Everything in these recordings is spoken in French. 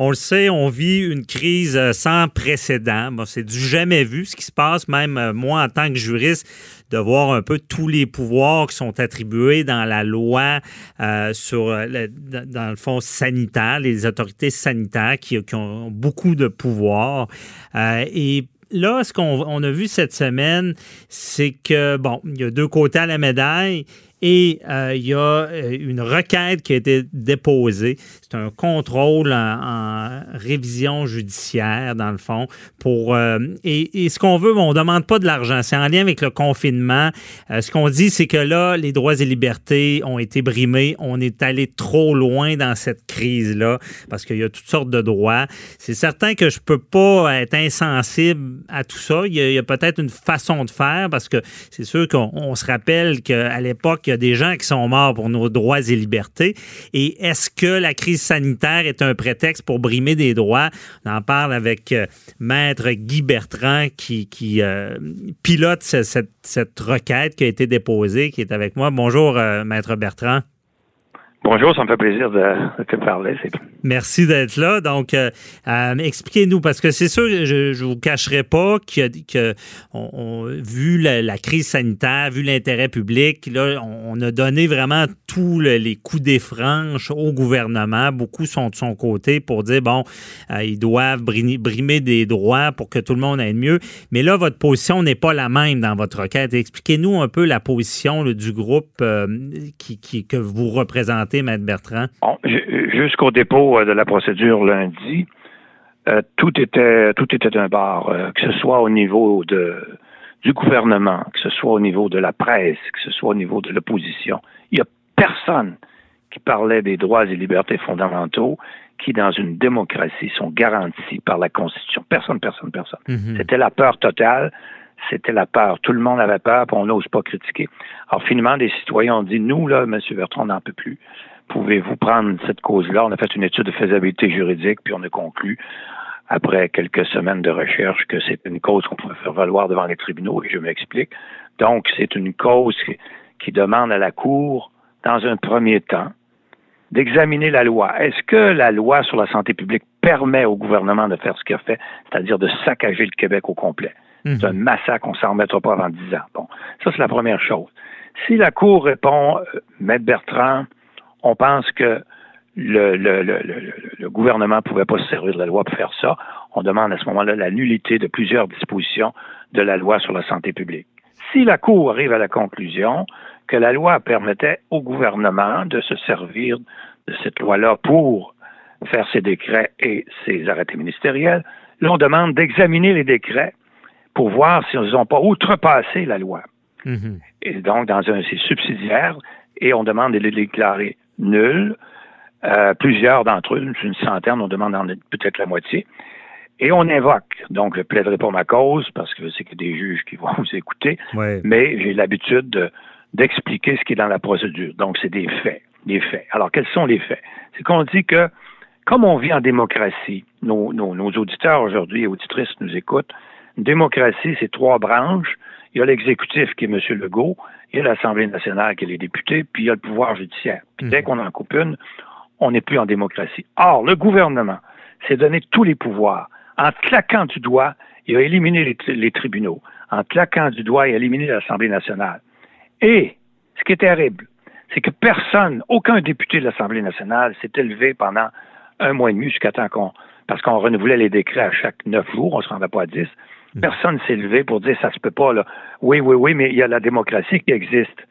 On le sait, on vit une crise euh, sans précédent. c'est du jamais vu ce qui se passe, même euh, moi en tant que juriste, de voir un peu tous les pouvoirs qui sont attribués dans la loi euh, sur, dans le fond sanitaire, les autorités sanitaires qui, ont beaucoup de pouvoirs. et là, ce qu'on a vu cette semaine, c'est que, bon, il y a deux côtés à la médaille. Et euh, il y a euh, une requête qui a été déposée. C'est un contrôle en, révision judiciaire, dans le fond. Pour, euh, et, ce qu'on veut, on ne demande pas de l'argent. C'est en lien avec le confinement. ce qu'on dit, c'est que là, les droits et libertés ont été brimés. On est allé trop loin dans cette crise-là parce qu'il y a toutes sortes de droits. C'est certain que je ne peux pas être insensible à tout ça. Il y a, a peut-être une façon de faire parce que c'est sûr qu'on se rappelle qu'à l'époque, il y a des gens qui sont morts pour nos droits et libertés. Et est-ce que la crise sanitaire est un prétexte pour brimer des droits? On en parle avec euh, Maître Guy Bertrand qui, euh, pilote cette, requête qui a été déposée, qui est avec moi. Bonjour, euh, Maître Bertrand. Bonjour, ça me fait plaisir de, te parler. Merci d'être là. Donc, euh, euh, expliquez-nous, parce que c'est sûr, je ne vous cacherai pas que, vu la, crise sanitaire, vu l'intérêt public, là, on, a donné vraiment tous les coups des franches au gouvernement. Beaucoup sont de son côté pour dire, bon, euh, ils doivent brimer des droits pour que tout le monde aille mieux. Mais là, votre position n'est pas la même dans votre requête. Expliquez-nous un peu la position du groupe que vous représentez Maître Bertrand? Jusqu'au dépôt euh, de la procédure lundi, euh, tout était tout était un bar, euh, que ce soit au niveau de du gouvernement, que ce soit au niveau de la presse, que ce soit au niveau de l'opposition. Il n'y a personne qui parlait des droits et libertés fondamentaux qui, dans une démocratie, sont garantis par la Constitution. Personne, personne, personne. Mm-hmm. C'était la peur totale c'était la peur. Tout le monde avait peur, puis on n'ose pas critiquer. Alors, finalement, des citoyens ont dit, nous, là, M. Bertrand, on n'en peut plus. Pouvez-vous prendre cette cause-là? On a fait une étude de faisabilité juridique, puis on a conclu, après quelques semaines de recherche, que c'est une cause qu'on pouvait faire valoir devant les tribunaux, et je m'explique. Donc, c'est une cause qui demande à la Cour, dans un premier temps, d'examiner la loi. Est-ce que la loi sur la santé publique permet au gouvernement de faire ce qu'il a fait, c'est-à-dire de saccager le Québec au complet? C'est un mhm. massacre, on s'en remettra pas avant dix ans. Bon, ça, c'est la première chose. Si la Cour répond, euh, Maître Bertrand, on pense que le, le, le, le, gouvernement ne pouvait pas se servir de la loi pour faire ça, on demande à ce moment-là la nullité de plusieurs dispositions de la loi sur la santé publique. Si la Cour arrive à la conclusion que la loi permettait au gouvernement de se servir de cette loi-là pour faire ses décrets et ses arrêtés ministériels, là, on demande d'examiner les décrets pour voir s'ils n'ont pas outrepassé la loi. Mhm. Et donc, dans un, c'est subsidiaire, et on demande de les déclarer nuls. Euh, plusieurs d'entre eux, une centaine, on demande peut-être la moitié. Et on invoque. Donc, je plaiderai pour ma cause, parce que a des juges qui vont vous écouter, mais j'ai l'habitude d'expliquer ce qui est dans la procédure. Donc, c'est des faits. Des faits. Alors, quels sont les faits? C'est qu'on dit que, comme on vit en démocratie, nos, nos, nos auditeurs aujourd'hui et auditrices nous écoutent, une démocratie, c'est trois branches. Il y a l'exécutif qui est M. Legault, il y a l'Assemblée nationale qui est les députés, puis il y a le pouvoir judiciaire. Puis dès mhm. qu'on en coupe une, on n'est plus en démocratie. Or, le gouvernement s'est donné tous les pouvoirs. En claquant du doigt, il a éliminé les, les tribunaux. En claquant du doigt, il a éliminé l'Assemblée nationale. Et, ce qui est terrible, c'est que personne, aucun député de l'Assemblée nationale s'est élevé pendant un mois et demi jusqu'à temps qu'on, parce qu'on renouvelait les décrets à chaque neuf jours, on ne se rendait pas à dix. Personne s'est levé pour dire ça se peut pas. Là. Oui, oui, oui, mais il y a la démocratie qui existe.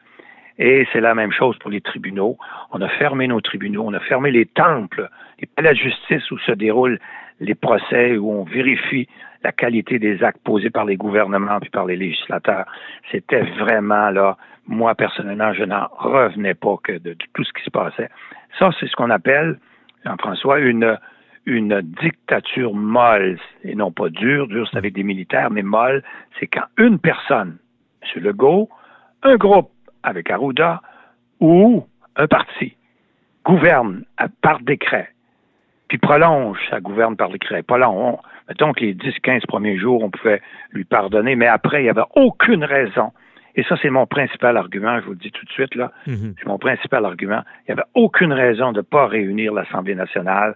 Et c'est la même chose pour les tribunaux. On a fermé nos tribunaux, on a fermé les temples, les palais de justice où se déroulent les procès, où on vérifie la qualité des actes posés par les gouvernements puis par les législateurs. C'était vraiment là, moi personnellement, je n'en revenais pas que de, de tout ce qui se passait. Ça, c'est ce qu'on appelle, Jean-François, une une dictature molle, et non pas dure, dure c'est avec des militaires, mais molle, c'est quand une personne, M. Legault, un groupe avec Arruda ou un parti gouverne par décret, puis prolonge, ça gouverne par décret. Pas long. mettons que les 10-15 premiers jours, on pouvait lui pardonner, mais après, il n'y avait aucune raison. Et ça, c'est mon principal argument, je vous le dis tout de suite, là. Mm-hmm. C'est mon principal argument. Il n'y avait aucune raison de ne pas réunir l'Assemblée nationale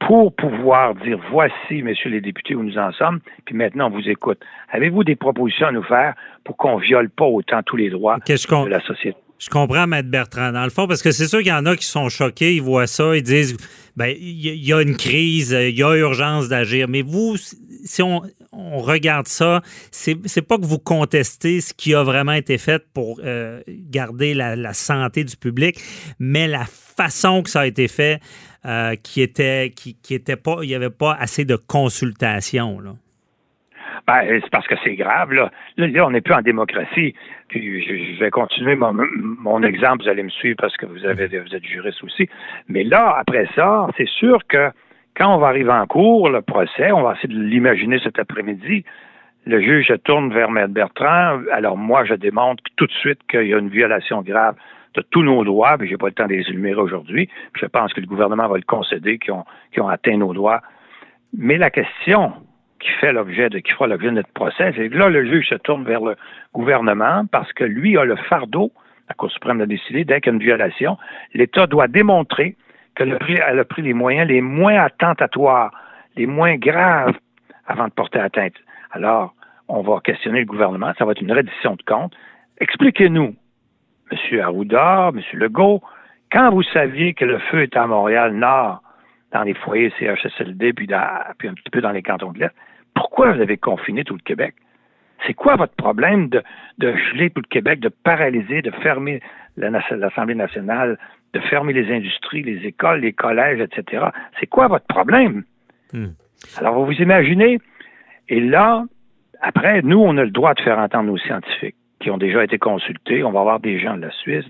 pour pouvoir dire voici, messieurs les députés, où nous en sommes, puis maintenant on vous écoute. Avez-vous des propositions à nous faire pour qu'on viole pas autant tous les droits de la société? Je comprends, Maître Bertrand, dans le fond, parce que c'est sûr qu'il y en a qui sont choqués, ils voient ça, ils disent ben il y, a une crise, il y a urgence d'agir. Mais vous, si on, regarde ça, c'est, pas que vous contestez ce qui a vraiment été fait pour euh, garder la, santé du public, mais la façon que ça a été fait, euh, qui était qui, qui était pas, il n'y avait pas assez de consultation. Là. Ben, c'est parce que c'est grave, là. Là, on n'est plus en démocratie. Puis je, vais continuer mon, exemple, vous allez me suivre parce que vous, avez, vous êtes juriste aussi. Mais là, après ça, c'est sûr que quand on va arriver en cours, le procès, on va essayer de l'imaginer cet après-midi. Le juge se tourne vers Maître Bertrand. Alors moi, je démontre tout de suite qu'il y a une violation grave tous nos droits, puis j'ai pas le temps de les énumérer aujourd'hui. Je pense que le gouvernement va le concéder, qu'ils ont, atteint nos droits. Mais la question, qui fait l'objet qui fera l'objet de notre procès, c'est que là, le juge se tourne vers le gouvernement parce que lui a le fardeau, la Cour suprême a décidé, dès qu'il y a une violation, l'État doit démontrer qu'elle a pris les moyens les moins attentatoires, les moins graves avant de porter atteinte. Alors, on va questionner le gouvernement, ça va être une reddition de comptes. Expliquez-nous, M. Arruda, M. Legault, quand vous saviez que le feu était à Montréal-Nord, dans les foyers CHSLD, puis, puis un petit peu dans les cantons de l'Est, pourquoi vous avez confiné tout le Québec? C'est quoi votre problème de, geler tout le Québec, de paralyser, de fermer l'Assemblée nationale, de fermer les industries, les écoles, les collèges, etc. C'est quoi votre problème? Hmm. Alors, vous vous imaginez, et là, après, nous, on a le droit de faire entendre nos scientifiques qui ont déjà été consultés. On va avoir des gens de la Suisse,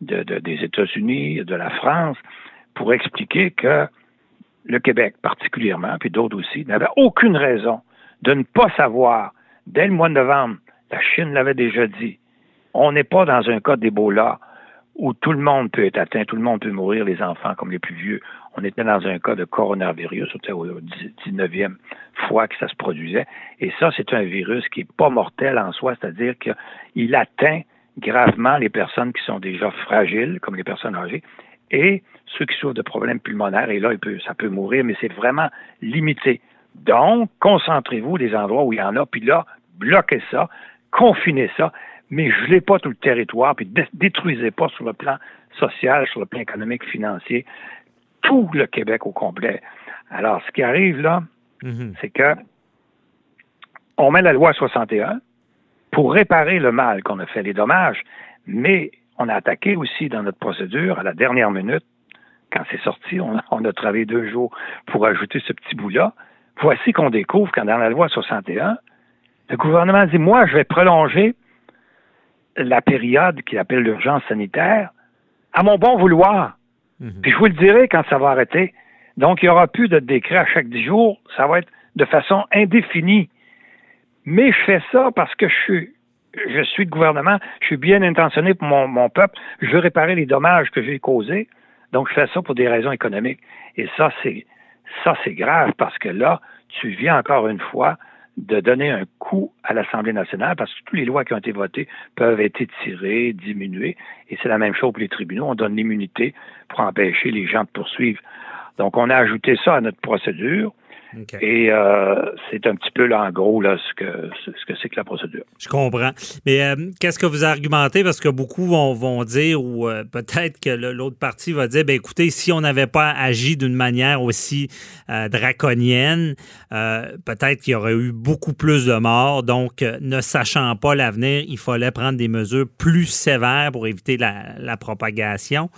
des États-Unis, de la France, pour expliquer que le Québec particulièrement, puis d'autres aussi, n'avaient aucune raison de ne pas savoir, dès le mois de novembre, la Chine l'avait déjà dit, on n'est pas dans un cas d'Ebola où tout le monde peut être atteint, tout le monde peut mourir, les enfants comme les plus vieux. On était dans un cas de coronavirus, c'était au 19e fois que ça se produisait. Et ça, c'est un virus qui n'est pas mortel en soi, c'est-à-dire qu'il atteint gravement les personnes qui sont déjà fragiles, comme les personnes âgées, et ceux qui souffrent de problèmes pulmonaires, et là, il peut, ça peut mourir, mais c'est vraiment limité. Donc, concentrez-vous des endroits où il y en a, puis là, bloquez ça, confinez ça, mais gelez pas tout le territoire, puis détruisez pas sur le plan social, sur le plan économique, financier, tout le Québec au complet. Alors, ce qui arrive là, mm-hmm. c'est que on met la loi 61 pour réparer le mal qu'on a fait, les dommages, mais on a attaqué aussi dans notre procédure à la dernière minute, quand c'est sorti, on, a travaillé deux jours pour ajouter ce petit bout-là. Voici qu'on découvre quand dans la loi 61, le gouvernement dit, moi, je vais prolonger la période qu'il appelle l'urgence sanitaire à mon bon vouloir. Mhm. Puis je vous le dirai quand ça va arrêter. Donc, il n'y aura plus de décret à chaque dix jours. Ça va être de façon indéfinie. Mais je fais ça parce que je suis je suis le gouvernement, je suis bien intentionné pour mon, peuple, je veux réparer les dommages que j'ai causés, donc je fais ça pour des raisons économiques. Et ça, c'est ça, c'est grave parce que là, tu viens encore une fois de donner un coup à l'Assemblée nationale parce que toutes les lois qui ont été votées peuvent être tirées, diminuées. Et c'est la même chose pour les tribunaux. On donne l'immunité pour empêcher les gens de poursuivre. Donc, on a ajouté ça à notre procédure. Et euh, c'est un petit peu là, en gros, là, ce que ce que c'est que la procédure. Je comprends. Mais euh, qu'est-ce que vous argumentez? Parce que beaucoup vont, vont dire, ou euh, peut-être que l'autre partie va dire, ben écoutez, si on n'avait pas agi d'une manière aussi draconienne, peut-être qu'il y aurait eu beaucoup plus de morts. Donc, ne sachant pas l'avenir, il fallait prendre des mesures plus sévères pour éviter la, la propagation.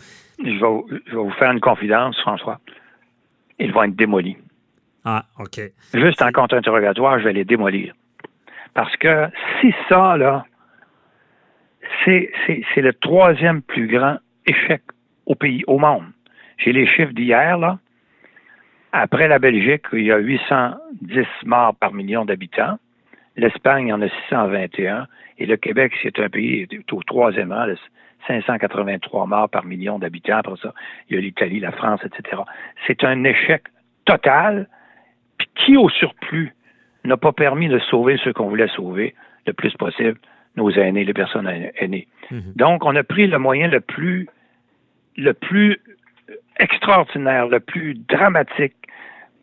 Je vais, je vais vous faire une confidence, François. Ils vont être démolis. Ah, OK. Juste en contre-interrogatoire, je vais les démolir. Parce que si ça, là, c'est, le troisième plus grand échec au pays, au monde. J'ai les chiffres d'hier, là. Après la Belgique, il y a 810 morts par million d'habitants. L'Espagne en a 621. Et le Québec, c'est un pays au troisième rang, 583 morts par million d'habitants. Après ça, il y a l'Italie, la France, etc. C'est un échec total qui, au surplus, n'a pas permis de sauver ceux qu'on voulait sauver le plus possible, nos aînés, les personnes aînées? Mhm. Donc, on a pris le moyen le plus, le plus extraordinaire, le plus dramatique,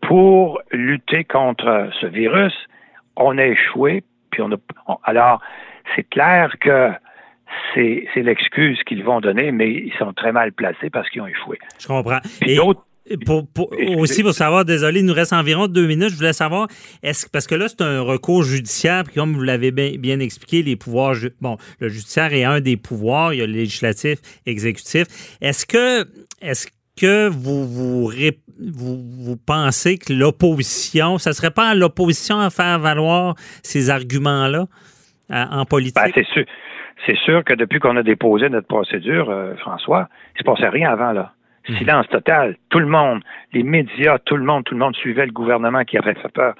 pour lutter contre ce virus, on a échoué, puis on a. alors, c'est clair que c'est l'excuse qu'ils vont donner, mais ils sont très mal placés parce qu'ils ont échoué. Je comprends. Et d'autres pour, aussi, pour savoir, désolé, il nous reste environ deux minutes. Je voulais savoir, est-ce parce que là, c'est un recours judiciaire, puis comme vous l'avez bien, expliqué, les pouvoirs. Bon, le judiciaire est un des pouvoirs, il y a le législatif, exécutif. Est-ce que, est-ce que vous, vous, vous, pensez que l'opposition, ça serait pas à l'opposition à faire valoir ces arguments-là en politique? Ben, c'est sûr. C'est sûr que depuis qu'on a déposé notre procédure, euh, François, il ne se passait rien avant, là. Mhm. Silence total. Tout le monde, les médias, tout le monde, tout le monde suivait le gouvernement qui avait fait peur.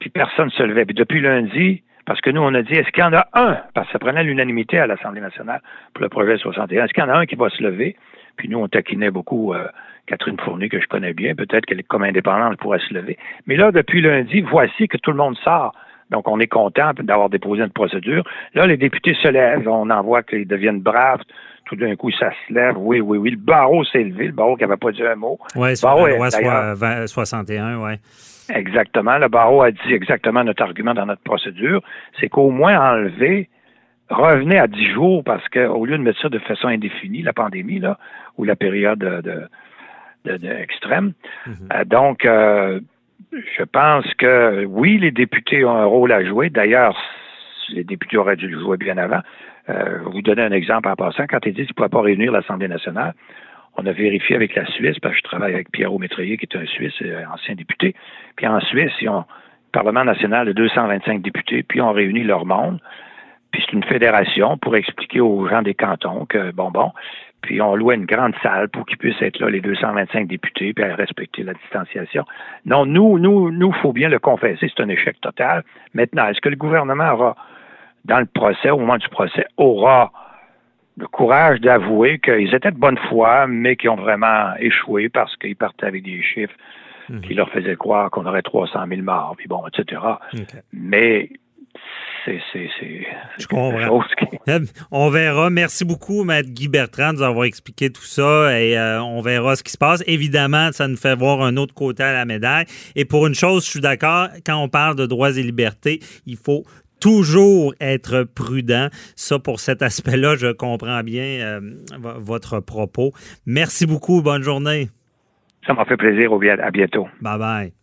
Puis personne ne se levait. Puis depuis lundi, parce que nous, on a dit, est-ce qu'il y en a un, parce que ça prenait l'unanimité à l'Assemblée nationale pour le projet 61, est-ce qu'il y en a un qui va se lever? Puis nous, on taquinait beaucoup euh, Catherine Fournier, que je connais bien. Peut-être qu'elle est comme indépendante, pourrait se lever. Mais là, depuis lundi, voici que tout le monde sort. Donc, on est content d'avoir déposé une procédure. Là, les députés se lèvent. On en voit qu'ils deviennent braves tout d'un coup, ça se lève. Oui, oui, oui. Le barreau s'est levé. Le barreau qui n'avait pas dit un mot. Oui, c'est la loi 61, oui. Exactement. Le barreau a dit exactement notre argument dans notre procédure. C'est qu'au moins enlever, revenez à 10 jours parce qu'au lieu de mettre ça de façon indéfinie, la pandémie, là, ou la période de, de, extrême. Mhm. Euh, donc, euh, je pense que oui, les députés ont un rôle à jouer. D'ailleurs, les députés auraient dû le jouer bien avant. Euh, vous donner un exemple en passant. Quand ils disent qu'ils ne pouvaient pas réunir l'Assemblée nationale, on a vérifié avec la Suisse, parce que je travaille avec Pierrot Métrier, qui est un Suisse, euh, ancien député. Puis en Suisse, ils ont le Parlement national de 225 députés, puis ont réuni leur monde. Puis c'est une fédération pour expliquer aux gens des cantons que, bon, bon, puis on louait une grande salle pour qu'ils puissent être là, les 225 députés, puis respecter la distanciation. Non, nous, nous, nous, faut bien le confesser, c'est un échec total. Maintenant, est-ce que le gouvernement aura dans le procès, au moment du procès, aura le courage d'avouer qu'ils étaient de bonne foi, mais qui ont vraiment échoué parce qu'ils partaient avec des chiffres mhm. qui leur faisaient croire qu'on aurait 300 000 morts, puis bon, etc. Mais c'est On verra. Merci beaucoup, Maître Guy Bertrand, de nous avoir expliqué tout ça et euh, on verra ce qui se passe. Évidemment, ça nous fait voir un autre côté à la médaille. Et pour une chose, je suis d'accord, quand on parle de droits et libertés, il faut toujours être prudent. Ça, pour cet aspect-là, je comprends bien euh, votre propos. Merci beaucoup. Bonne journée. Ça m'a fait plaisir. À bientôt. Bye bye.